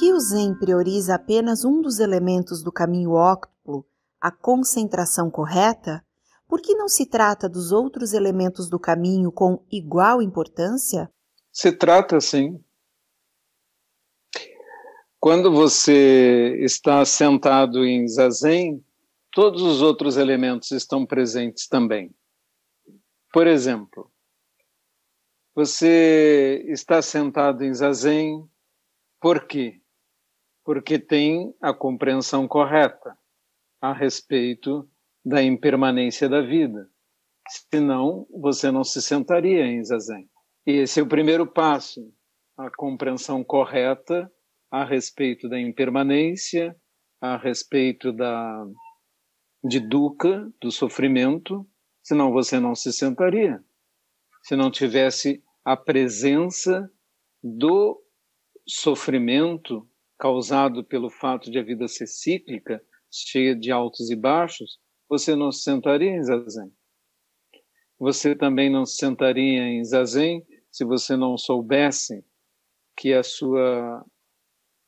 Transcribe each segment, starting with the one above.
que o Zen prioriza apenas um dos elementos do caminho óctuplo, a concentração correta? Por que não se trata dos outros elementos do caminho com igual importância? Se trata, sim. Quando você está sentado em zazen, todos os outros elementos estão presentes também. Por exemplo, você está sentado em zazen, por quê? Porque tem a compreensão correta a respeito da impermanência da vida. Senão, você não se sentaria em zazen. E esse é o primeiro passo, a compreensão correta a respeito da impermanência, a respeito da de dukkha, do sofrimento, senão você não se sentaria. Se não tivesse a presença do sofrimento causado pelo fato de a vida ser cíclica, cheia de altos e baixos, você não se sentaria em zazen. Você também não se sentaria em zazen se você não soubesse que a sua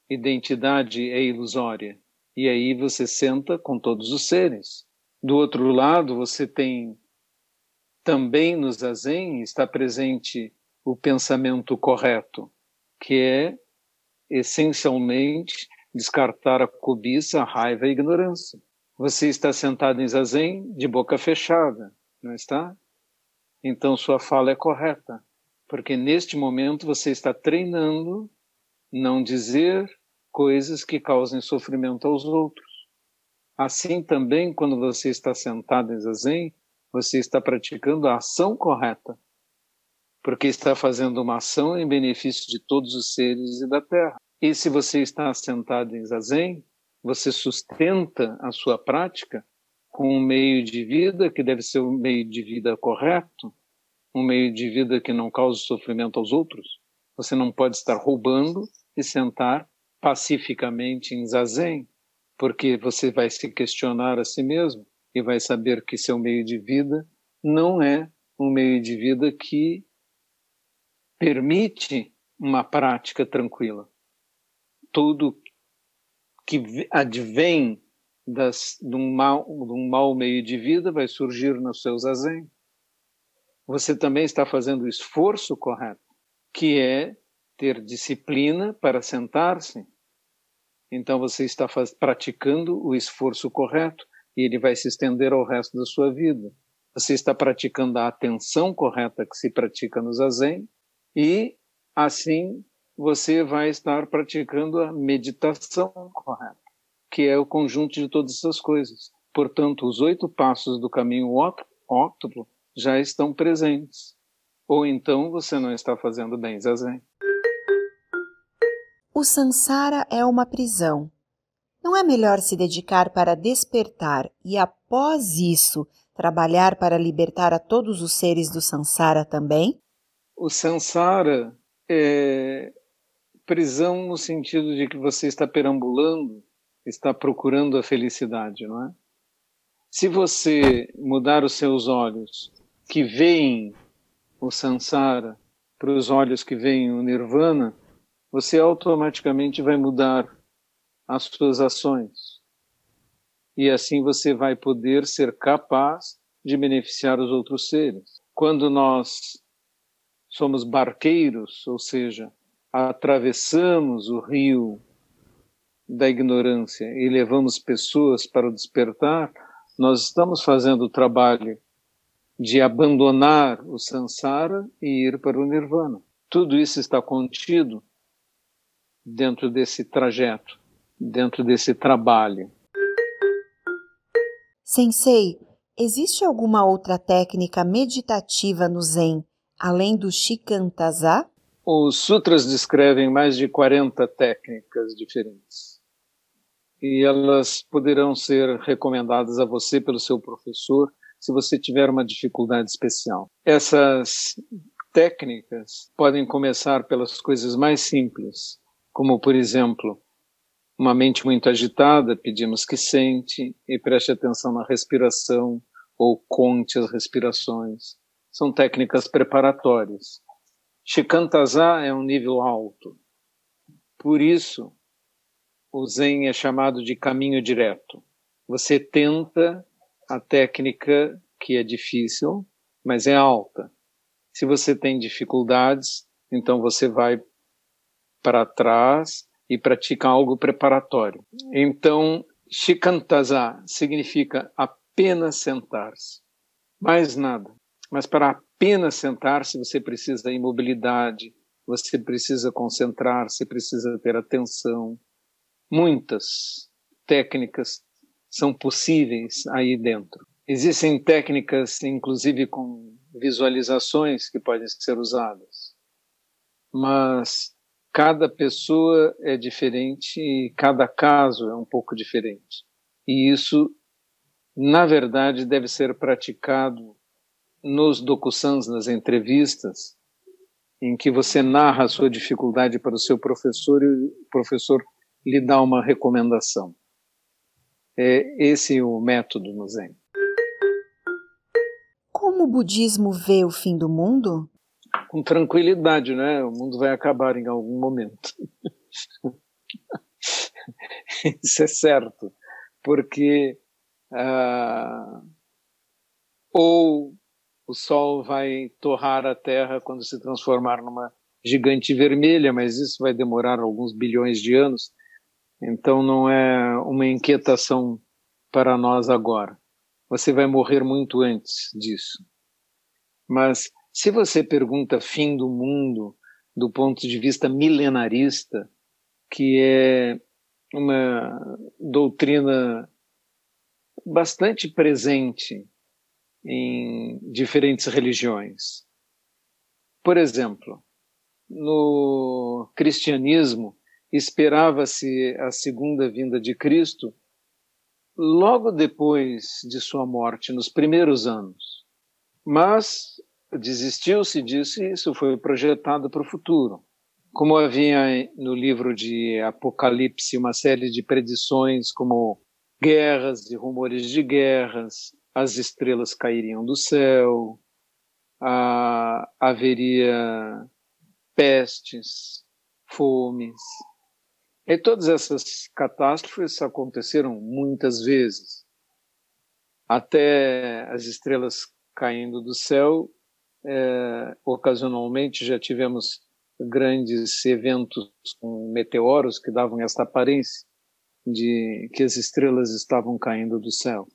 identidade é ilusória. E aí você senta com todos os seres. Do outro lado, você tem também no zazen está presente o pensamento correto, que é essencialmente descartar a cobiça, a raiva e a ignorância. Você está sentado em zazen de boca fechada, não está? Então sua fala é correta, porque neste momento você está treinando não dizer coisas que causem sofrimento aos outros. Assim também, quando você está sentado em zazen, você está praticando a ação correta, porque está fazendo uma ação em benefício de todos os seres e da Terra. E se você está sentado em zazen, você sustenta a sua prática com um meio de vida que deve ser um meio de vida correto, um meio de vida que não cause sofrimento aos outros. Você não pode estar roubando e sentar pacificamente em zazen, porque você vai se questionar a si mesmo e vai saber que seu meio de vida não é um meio de vida que permite uma prática tranquila. Tudo que advém das, de, um mal, de um mau meio de vida vai surgir nos seus zazen. Você também está fazendo o esforço correto, que é ter disciplina para sentar-se. Então você está faz, praticando o esforço correto e ele vai se estender ao resto da sua vida. Você está praticando a atenção correta que se pratica no zazen e assim você vai estar praticando a meditação correta, que é o conjunto de todas essas coisas. Portanto, os oito passos do caminho óctuplo já estão presentes. Ou então você não está fazendo bem zazen. O sansara é uma prisão. Não é melhor se dedicar para despertar e, após isso, trabalhar para libertar a todos os seres do sansara também? O sansara é prisão no sentido de que você está perambulando, está procurando a felicidade, não é? Se você mudar os seus olhos que veem o sansara para os olhos que veem o nirvana, você automaticamente vai mudar as suas ações. E assim você vai poder ser capaz de beneficiar os outros seres. Quando nós somos barqueiros, ou seja, atravessamos o rio da ignorância e levamos pessoas para o despertar, nós estamos fazendo o trabalho de abandonar o samsara e ir para o nirvana. Tudo isso está contido dentro desse trajeto, dentro desse trabalho. Sensei, existe alguma outra técnica meditativa no Zen, além do Shikantaza? Os sutras descrevem mais de 40 técnicas diferentes. E elas poderão ser recomendadas a você pelo seu professor se você tiver uma dificuldade especial. Essas técnicas podem começar pelas coisas mais simples, como por exemplo, uma mente muito agitada, pedimos que sente e preste atenção na respiração ou conte as respirações. São técnicas preparatórias. Shikantaza é um nível alto. Por isso, o Zen é chamado de caminho direto. Você tenta a técnica que é difícil, mas é alta. Se você tem dificuldades, então você vai para trás e pratica algo preparatório. Então, shikantaza significa apenas sentar-se, mais nada. Mas para apenas sentar-se, você precisa da imobilidade, você precisa concentrar-se, precisa ter atenção. Muitas técnicas são possíveis aí dentro. Existem técnicas, inclusive com visualizações, que podem ser usadas. Mas cada pessoa é diferente e cada caso é um pouco diferente. E isso, na verdade, deve ser praticado nos docussans, nas entrevistas, em que você narra a sua dificuldade para o seu professor e o professor lhe dá uma recomendação. É esse o método no Zen. Como o budismo vê o fim do mundo? Com tranquilidade, né? O mundo vai acabar em algum momento. Isso é certo, porque uh, ou o Sol vai torrar a Terra quando se transformar numa gigante vermelha, mas isso vai demorar alguns bilhões de anos. Então não é uma inquietação para nós agora. Você vai morrer muito antes disso. Mas se você pergunta fim do mundo do ponto de vista milenarista, que é uma doutrina bastante presente em diferentes religiões. Por exemplo, no cristianismo, esperava-se a segunda vinda de Cristo logo depois de sua morte, nos primeiros anos. Mas desistiu-se disso e isso foi projetado para o futuro. Como havia no livro de Apocalipse uma série de predições, como guerras e rumores de guerras, as estrelas cairiam do céu, haveria pestes, fomes, e todas essas catástrofes aconteceram muitas vezes. Até as estrelas caindo do céu, é, ocasionalmente já tivemos grandes eventos com meteoros que davam esta aparência de que as estrelas estavam caindo do céu.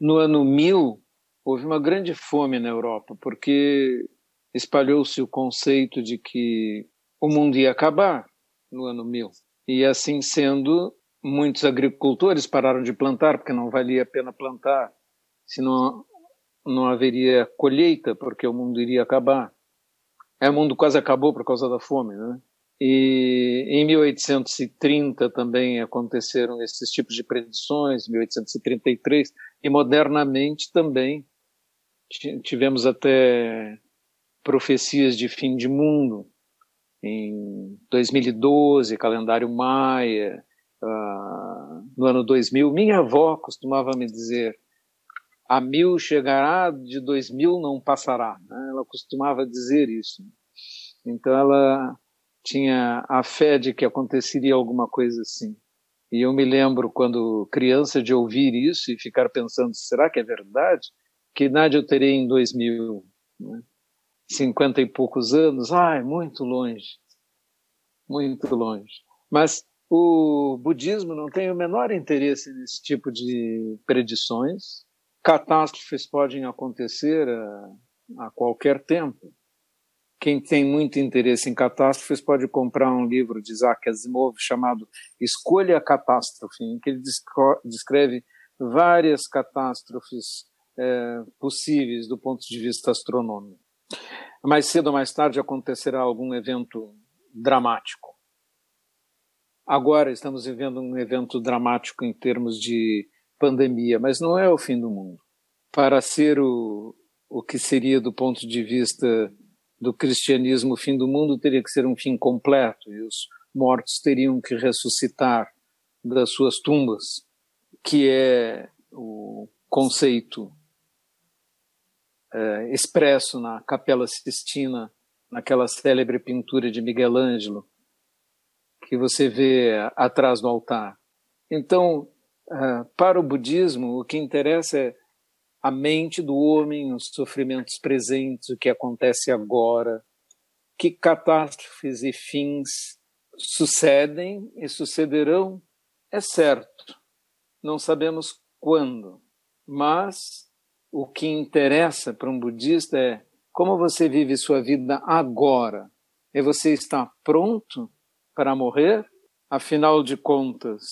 No ano 1000, houve uma grande fome na Europa, porque espalhou-se o conceito de que o mundo ia acabar no ano 1000. E assim sendo, muitos agricultores pararam de plantar, porque não valia a pena plantar, senão não haveria colheita, porque o mundo iria acabar. É, o mundo quase acabou por causa da fome, né? E em 1830 também aconteceram esses tipos de predições, 1833, e modernamente também tivemos até profecias de fim de mundo, em 2012, calendário maia, uh, no ano 2000. Minha avó costumava me dizer: a mil chegará, de dois mil não passará. Né? Ela costumava dizer isso. Então ela tinha a fé de que aconteceria alguma coisa assim. E eu me lembro, quando criança, de ouvir isso e ficar pensando: será que é verdade? Que idade eu terei em 2000? Né? e poucos anos, ai, muito longe, muito longe. Mas o budismo não tem o menor interesse nesse tipo de predições. Catástrofes podem acontecer a, a qualquer tempo. Quem tem muito interesse em catástrofes pode comprar um livro de Isaac Asimov chamado Escolha a Catástrofe, em que ele descreve várias catástrofes é, possíveis do ponto de vista astronômico mais cedo ou mais tarde acontecerá algum evento dramático. Agora estamos vivendo um evento dramático em termos de pandemia, mas não é o fim do mundo. Para ser o, o que seria do ponto de vista do cristianismo o fim do mundo, teria que ser um fim completo e os mortos teriam que ressuscitar das suas tumbas, que é o conceito é, expresso na Capela Sistina, naquela célebre pintura de Miguel Ângelo, que você vê atrás do altar. Então, ah, para o budismo, o que interessa é a mente do homem, os sofrimentos presentes, o que acontece agora, que catástrofes e fins sucedem e sucederão, é certo. Não sabemos quando, mas o que interessa para um budista é como você vive sua vida agora. E você está pronto para morrer? Afinal de contas,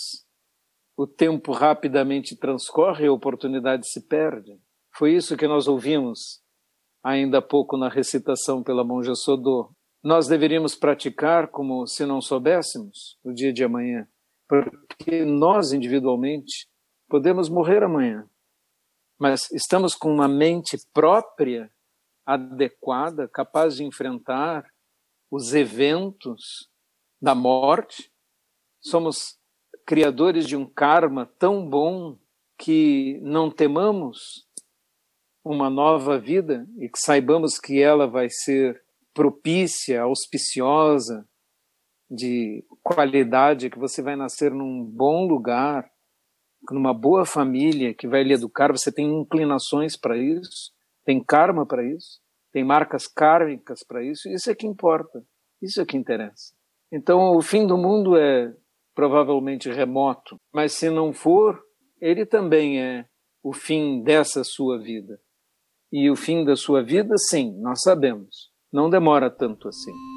o tempo rapidamente transcorre e a oportunidade se perde. Foi isso que nós ouvimos ainda há pouco na recitação pela monja Sodô. Nós deveríamos praticar como se não soubéssemos o dia de amanhã, porque nós individualmente podemos morrer amanhã, mas estamos com uma mente própria, adequada, capaz de enfrentar os eventos da morte. Somos criadores de um karma tão bom que não temamos uma nova vida e que saibamos que ela vai ser propícia, auspiciosa, de qualidade, que você vai nascer num bom lugar, numa boa família que vai lhe educar, você tem inclinações para isso, tem karma para isso, tem marcas kármicas para isso, isso é que importa, isso é que interessa. Então, o fim do mundo é provavelmente remoto, mas se não for, ele também é o fim dessa sua vida. E o fim da sua vida, sim, nós sabemos, não demora tanto assim.